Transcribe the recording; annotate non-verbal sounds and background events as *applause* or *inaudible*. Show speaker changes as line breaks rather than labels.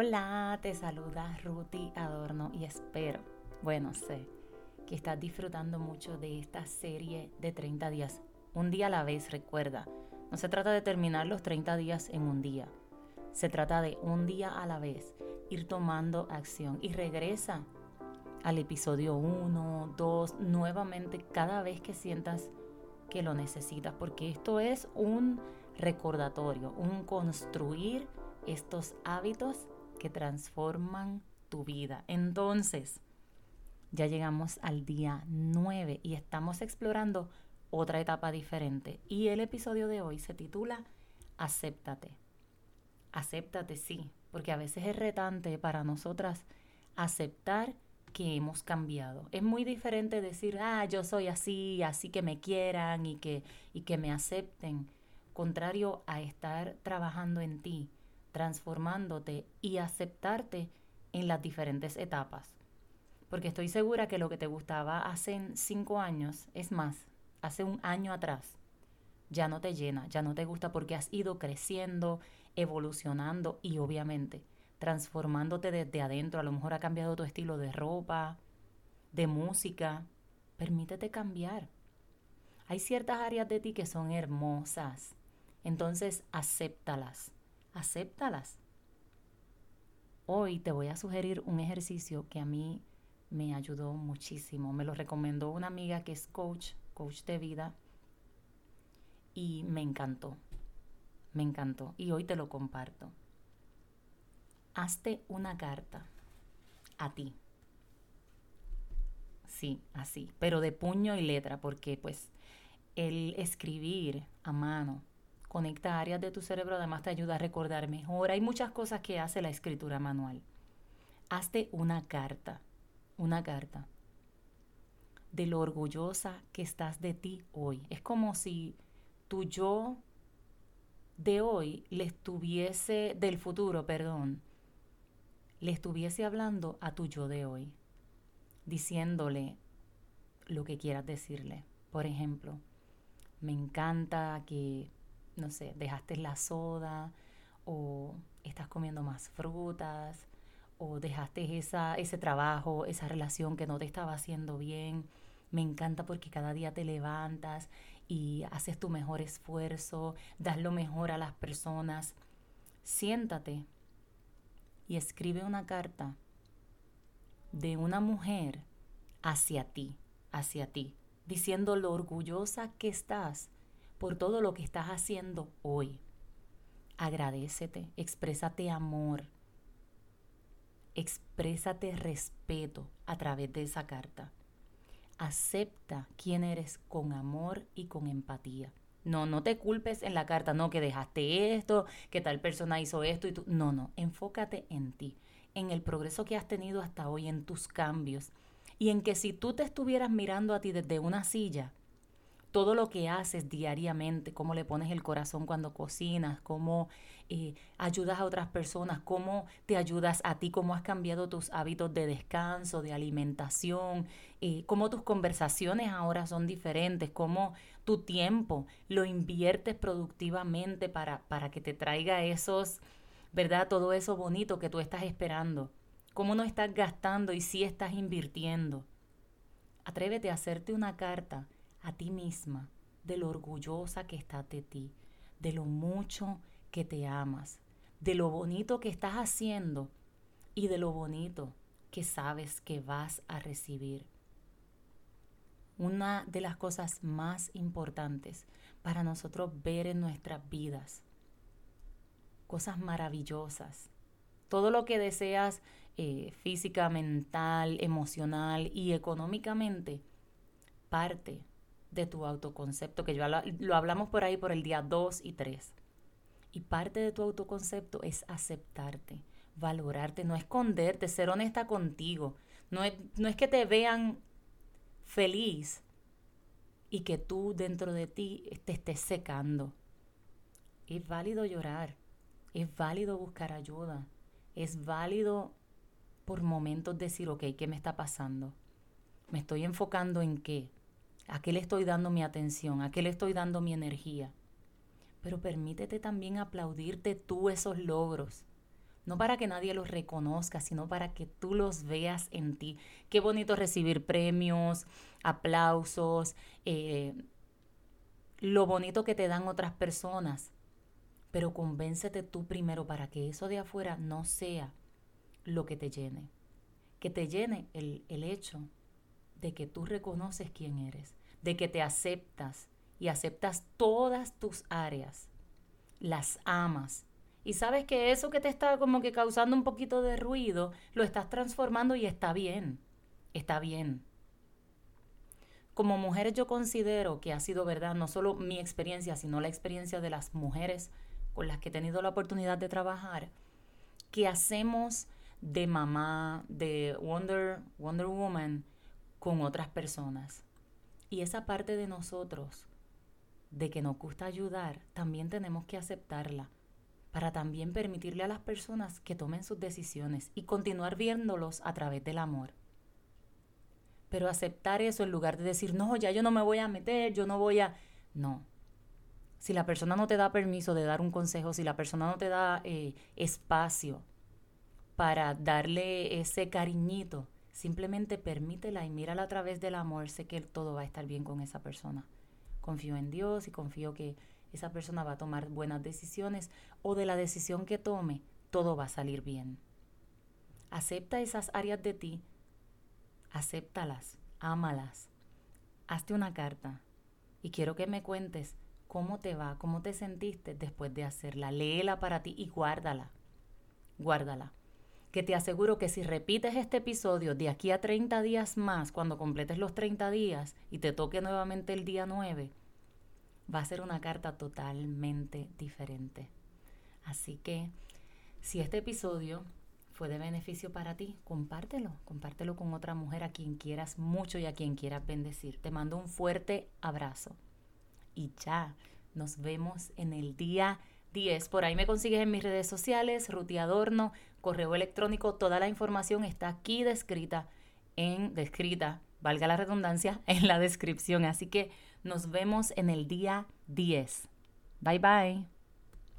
Hola, te saluda Ruti Adorno y espero, bueno, sé que estás disfrutando mucho de esta serie de 30 días. Un día a la vez, recuerda. No se trata de terminar los 30 días en un día. Se trata de un día a la vez, ir tomando acción y regresa al episodio 1, 2, nuevamente cada vez que sientas que lo necesitas, porque esto es un recordatorio, un construir estos hábitos que transforman tu vida. Entonces, ya llegamos al día 9 y estamos explorando otra etapa diferente. Y el episodio de hoy se titula Acéptate. Acéptate, sí, porque a veces es retante para nosotras aceptar que hemos cambiado. Es muy diferente decir, ah, yo soy así, así que me quieran y que, y que me acepten. Contrario a estar trabajando en ti, transformándote y aceptarte en las diferentes etapas. Porque estoy segura que lo que te gustaba hace cinco años, es más, hace un año atrás, ya no te llena, ya no te gusta porque has ido creciendo, evolucionando y obviamente transformándote desde adentro. A lo mejor ha cambiado tu estilo de ropa, de música. Permítete cambiar. Hay ciertas áreas de ti que son hermosas. Entonces, acéptalas. Acéptalas. Hoy te voy a sugerir un ejercicio que a mí me ayudó muchísimo. Me lo recomendó una amiga que es coach, coach de vida. Y me encantó. Me encantó. Y hoy te lo comparto hazte una carta a ti. Sí, así, pero de puño y letra, porque pues el escribir a mano conecta áreas de tu cerebro, además te ayuda a recordar mejor. Hay muchas cosas que hace la escritura manual. Hazte una carta, una carta de lo orgullosa que estás de ti hoy. Es como si tu yo de hoy le estuviese, del futuro, perdón, le estuviese hablando a tu yo de hoy, diciéndole lo que quieras decirle. Por ejemplo, me encanta que, no sé, dejaste la soda o estás comiendo más frutas o dejaste esa, ese trabajo, esa relación que no te estaba haciendo bien. Me encanta porque cada día te levantas y haces tu mejor esfuerzo, das lo mejor a las personas. Siéntate y escribe una carta de una mujer hacia ti, hacia ti, diciendo lo orgullosa que estás por todo lo que estás haciendo hoy. Agradecete, exprésate amor, exprésate respeto a través de esa carta. Acepta quién eres con amor y con empatía. No, no te culpes en la carta, no, que dejaste esto, que tal persona hizo esto y tú. No, no, enfócate en ti, en el progreso que has tenido hasta hoy, en tus cambios. Y en que si tú te estuvieras mirando a ti desde una silla, todo lo que haces diariamente, cómo le pones el corazón cuando cocinas, cómo eh, ayudas a otras personas, cómo te ayudas a ti, cómo has cambiado tus hábitos de descanso, de alimentación, eh, cómo tus conversaciones ahora son diferentes, cómo tu tiempo lo inviertes productivamente para, para que te traiga esos, ¿verdad? Todo eso bonito que tú estás esperando. Cómo no estás gastando y sí estás invirtiendo. Atrévete a hacerte una carta a ti misma de lo orgullosa que estás de ti, de lo mucho que te amas, de lo bonito que estás haciendo y de lo bonito que sabes que vas a recibir. Una de las cosas más importantes para nosotros ver en nuestras vidas, cosas maravillosas, todo lo que deseas eh, física, mental, emocional y económicamente, parte de tu autoconcepto, que ya lo, hablamos por ahí por el día 2 y 3. Y parte de tu autoconcepto es aceptarte, valorarte, no esconderte, ser honesta contigo. No es, no es que te vean feliz y que tú dentro de ti te estés secando. Es válido llorar, es válido buscar ayuda, es válido por momentos decir, ok, ¿qué me está pasando? Me estoy enfocando en qué, ¿A qué le estoy dando mi atención? ¿A qué le estoy dando mi energía? Pero permítete también aplaudirte tú esos logros. no para que nadie los reconozca, sino para que tú los veas en ti. Qué bonito recibir premios, aplausos, eh, lo bonito que te dan otras personas, pero convéncete tú primero para que eso de afuera no sea lo que te llene. Que te llene el, el hecho de que tú reconoces quién eres, de que te aceptas y aceptas todas tus áreas, las amas. Y sabes que eso que te está como que causando un poquito de ruido, lo estás transformando y está bien, está bien. Como mujeres yo considero que ha sido verdad, no solo mi experiencia, sino la experiencia de las mujeres con las que he tenido la oportunidad de trabajar, que hacemos de mamá, de Wonder, Wonder Woman, con otras personas. Y esa parte de nosotros, de que nos gusta ayudar, también tenemos que aceptarla para también permitirle a las personas que tomen sus decisiones y continuar viéndolos a través del amor. Pero aceptar eso en lugar de decir, no, ya yo no me voy a meter, yo no voy a... No. Si la persona no te da permiso de dar un consejo, si la persona no te da eh, espacio para darle ese cariñito, Simplemente permítela y mírala a través del amor. Sé que todo va a estar bien con esa persona. Confío en Dios y confío que esa persona va a tomar buenas decisiones o de la decisión que tome, todo va a salir bien. Acepta esas áreas de ti, acéptalas, ámalas. Hazte una carta y quiero que me cuentes cómo te va, cómo te sentiste después de hacerla. Léela para ti y guárdala. Guárdala que te aseguro que si repites este episodio de aquí a 30 días más, cuando completes los 30 días y te toque nuevamente el día 9, va a ser una carta totalmente diferente. Así que si este episodio fue de beneficio para ti, compártelo, compártelo con otra mujer a quien quieras mucho y a quien quieras bendecir. Te mando un fuerte abrazo. Y ya, nos vemos en el día 10. Por ahí me consigues en mis redes sociales, Ruti Adorno, correo electrónico, toda la información está aquí descrita en descrita, valga la redundancia, *laughs* en la descripción. Así que nos vemos en el día 10. Bye bye.